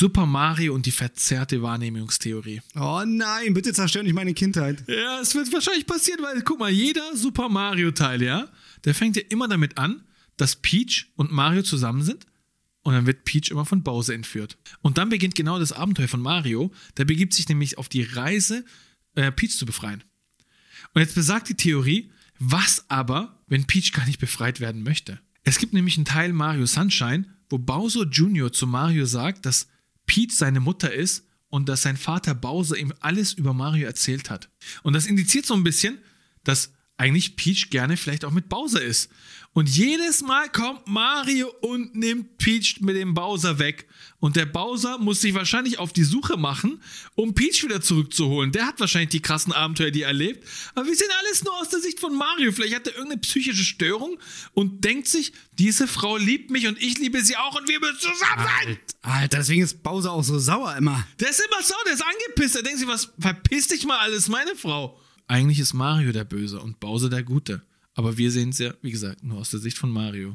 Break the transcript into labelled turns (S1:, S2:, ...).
S1: Super Mario und die verzerrte Wahrnehmungstheorie.
S2: Oh nein, bitte zerstör nicht meine Kindheit.
S1: Ja, es wird wahrscheinlich passieren, weil guck mal, jeder Super Mario Teil, ja, der fängt ja immer damit an, dass Peach und Mario zusammen sind und dann wird Peach immer von Bowser entführt. Und dann beginnt genau das Abenteuer von Mario. Der begibt sich nämlich auf die Reise, äh, Peach zu befreien. Und jetzt besagt die Theorie, was aber, wenn Peach gar nicht befreit werden möchte? Es gibt nämlich einen Teil Mario Sunshine, wo Bowser Jr. zu Mario sagt, dass Peach seine Mutter ist und dass sein Vater Bowser ihm alles über Mario erzählt hat. Und das indiziert so ein bisschen, dass eigentlich Peach gerne vielleicht auch mit Bowser ist. Und jedes Mal kommt Mario und nimmt Peach mit dem Bowser weg. Und der Bowser muss sich wahrscheinlich auf die Suche machen, um Peach wieder zurückzuholen. Der hat wahrscheinlich die krassen Abenteuer, die er erlebt. Aber wir sehen alles nur aus der Sicht von Mario. Vielleicht hat er irgendeine psychische Störung und denkt sich, diese Frau liebt mich und ich liebe sie auch und wir müssen zusammen sein.
S2: Alter, deswegen ist Bowser auch so sauer immer.
S1: Der ist immer sauer, der ist angepisst. Er denkt sich, was, verpiss dich mal alles, meine Frau. Eigentlich ist Mario der Böse und Bowser der Gute. Aber wir sehen es ja, wie gesagt, nur aus der Sicht von Mario.